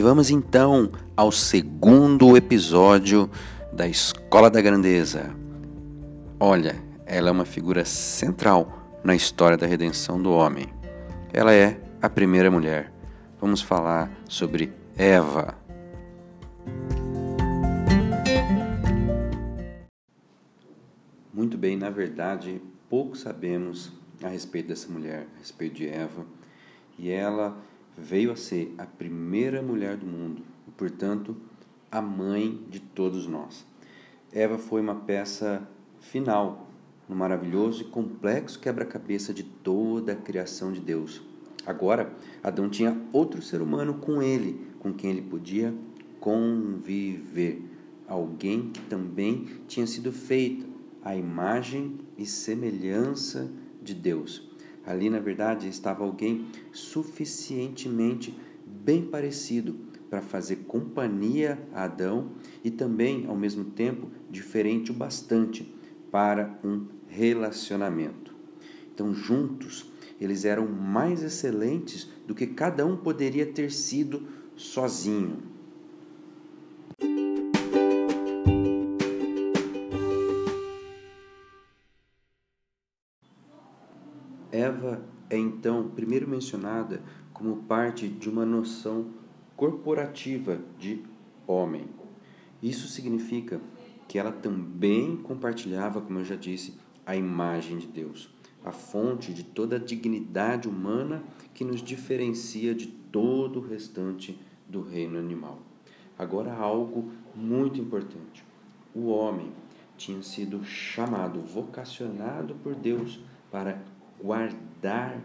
Vamos então ao segundo episódio da Escola da Grandeza. Olha, ela é uma figura central na história da redenção do homem. Ela é a primeira mulher. Vamos falar sobre Eva. Muito bem, na verdade, pouco sabemos a respeito dessa mulher, a respeito de Eva. E ela veio a ser a primeira mulher do mundo e, portanto, a mãe de todos nós. Eva foi uma peça final no maravilhoso e complexo quebra-cabeça de toda a criação de Deus. Agora, Adão tinha outro ser humano com ele, com quem ele podia conviver. Alguém que também tinha sido feito à imagem e semelhança de Deus. Ali, na verdade, estava alguém suficientemente bem parecido para fazer companhia a Adão e também, ao mesmo tempo, diferente o bastante para um relacionamento. Então, juntos, eles eram mais excelentes do que cada um poderia ter sido sozinho. Eva é então primeiro mencionada como parte de uma noção corporativa de homem. Isso significa que ela também compartilhava, como eu já disse, a imagem de Deus, a fonte de toda a dignidade humana que nos diferencia de todo o restante do reino animal. Agora, algo muito importante: o homem tinha sido chamado, vocacionado por Deus para guardar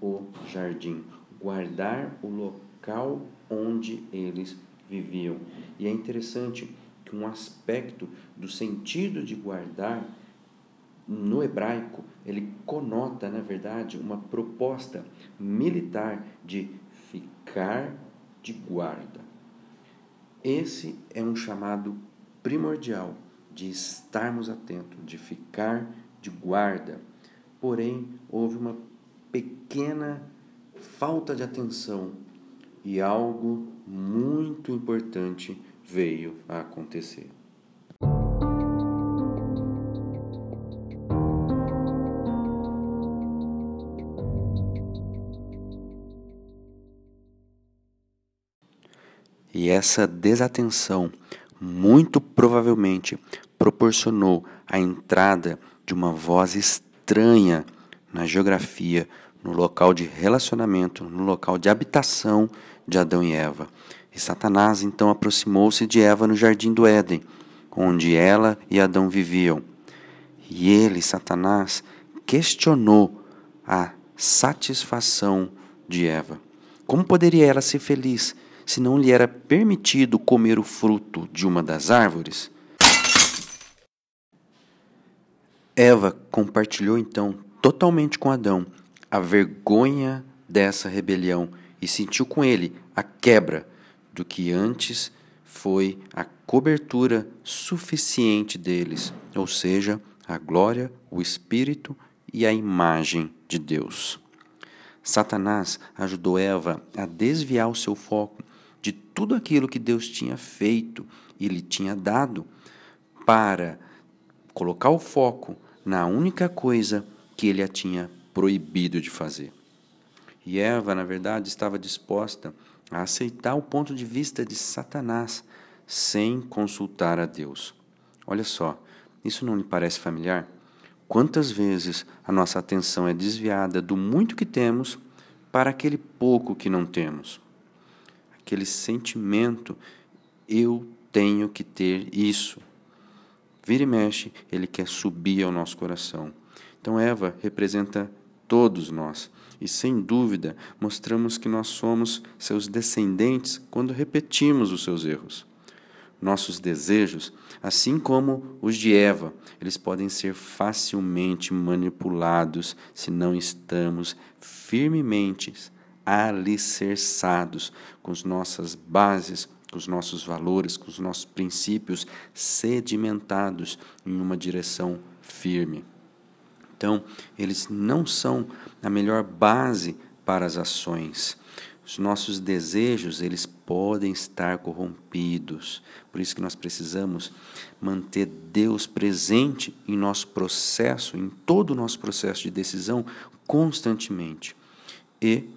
o jardim, guardar o local onde eles viviam. E é interessante que um aspecto do sentido de guardar no hebraico, ele conota, na verdade, uma proposta militar de ficar de guarda. Esse é um chamado primordial de estarmos atentos, de ficar de guarda porém houve uma pequena falta de atenção e algo muito importante veio a acontecer. E essa desatenção muito provavelmente proporcionou a entrada de uma voz estranha estranha na geografia, no local de relacionamento, no local de habitação de Adão e Eva. E Satanás então aproximou-se de Eva no jardim do Éden, onde ela e Adão viviam. E ele, Satanás, questionou a satisfação de Eva. Como poderia ela ser feliz se não lhe era permitido comer o fruto de uma das árvores? Eva compartilhou então totalmente com Adão a vergonha dessa rebelião e sentiu com ele a quebra do que antes foi a cobertura suficiente deles, ou seja, a glória, o Espírito e a imagem de Deus. Satanás ajudou Eva a desviar o seu foco de tudo aquilo que Deus tinha feito e lhe tinha dado, para colocar o foco na única coisa que ele a tinha proibido de fazer. E Eva, na verdade, estava disposta a aceitar o ponto de vista de Satanás sem consultar a Deus. Olha só, isso não lhe parece familiar? Quantas vezes a nossa atenção é desviada do muito que temos para aquele pouco que não temos? Aquele sentimento, eu tenho que ter isso. Vira e mexe, ele quer subir ao nosso coração. Então, Eva representa todos nós. E sem dúvida, mostramos que nós somos seus descendentes quando repetimos os seus erros. Nossos desejos, assim como os de Eva, eles podem ser facilmente manipulados se não estamos firmemente alicerçados com as nossas bases, com os nossos valores, com os nossos princípios sedimentados em uma direção firme. Então, eles não são a melhor base para as ações. Os nossos desejos, eles podem estar corrompidos. Por isso que nós precisamos manter Deus presente em nosso processo, em todo o nosso processo de decisão, constantemente. E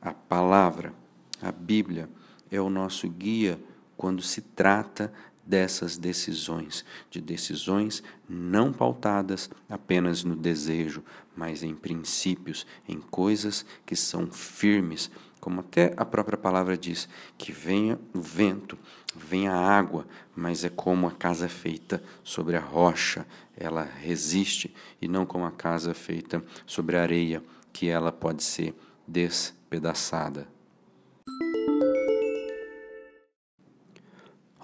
a palavra, a Bíblia, é o nosso guia quando se trata dessas decisões, de decisões não pautadas apenas no desejo, mas em princípios, em coisas que são firmes, como até a própria palavra diz, que venha o vento, venha a água, mas é como a casa feita sobre a rocha, ela resiste, e não como a casa feita sobre a areia, que ela pode ser despedaçada.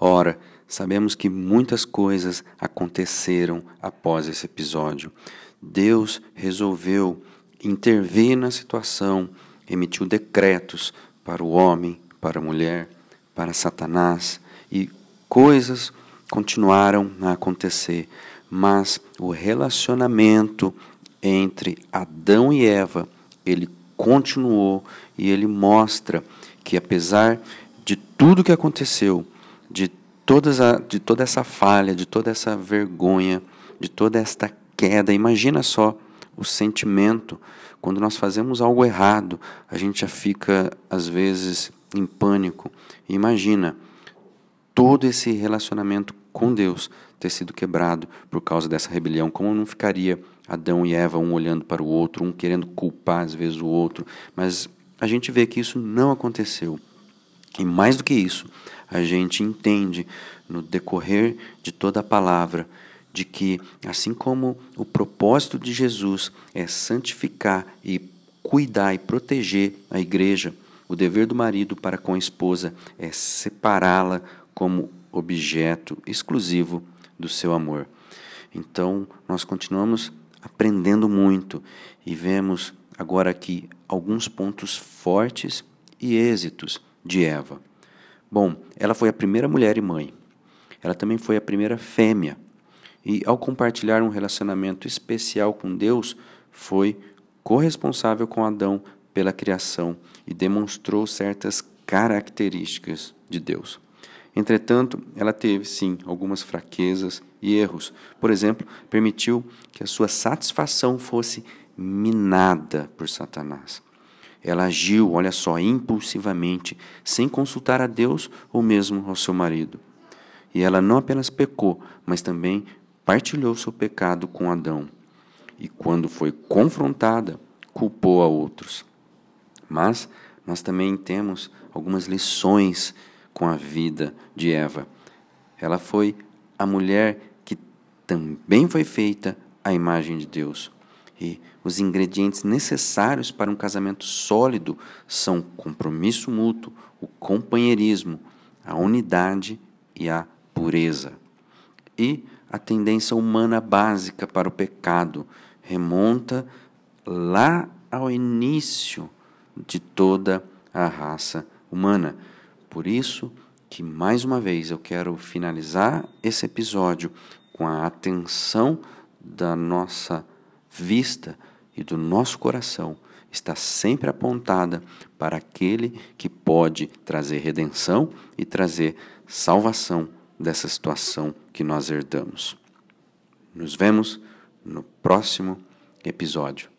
Ora, Sabemos que muitas coisas aconteceram após esse episódio. Deus resolveu intervir na situação, emitiu decretos para o homem, para a mulher, para Satanás e coisas continuaram a acontecer, mas o relacionamento entre Adão e Eva, ele continuou e ele mostra que apesar de tudo que aconteceu, de todas a, de toda essa falha, de toda essa vergonha, de toda esta queda. Imagina só o sentimento quando nós fazemos algo errado, a gente já fica às vezes em pânico. Imagina todo esse relacionamento com Deus ter sido quebrado por causa dessa rebelião, como não ficaria Adão e Eva um olhando para o outro, um querendo culpar às vezes o outro, mas a gente vê que isso não aconteceu. E mais do que isso, a gente entende no decorrer de toda a palavra de que, assim como o propósito de Jesus é santificar e cuidar e proteger a igreja, o dever do marido para com a esposa é separá-la como objeto exclusivo do seu amor. Então, nós continuamos aprendendo muito e vemos agora aqui alguns pontos fortes e êxitos de Eva. Bom, ela foi a primeira mulher e mãe. Ela também foi a primeira fêmea. E ao compartilhar um relacionamento especial com Deus, foi corresponsável com Adão pela criação e demonstrou certas características de Deus. Entretanto, ela teve sim algumas fraquezas e erros. Por exemplo, permitiu que a sua satisfação fosse minada por Satanás. Ela agiu, olha só, impulsivamente, sem consultar a Deus ou mesmo ao seu marido. E ela não apenas pecou, mas também partilhou seu pecado com Adão. E quando foi confrontada, culpou a outros. Mas nós também temos algumas lições com a vida de Eva. Ela foi a mulher que também foi feita à imagem de Deus. E os ingredientes necessários para um casamento sólido são o compromisso mútuo, o companheirismo, a unidade e a pureza. E a tendência humana básica para o pecado remonta lá ao início de toda a raça humana. Por isso que mais uma vez eu quero finalizar esse episódio com a atenção da nossa vista e do nosso coração está sempre apontada para aquele que pode trazer redenção e trazer salvação dessa situação que nós herdamos. Nos vemos no próximo episódio.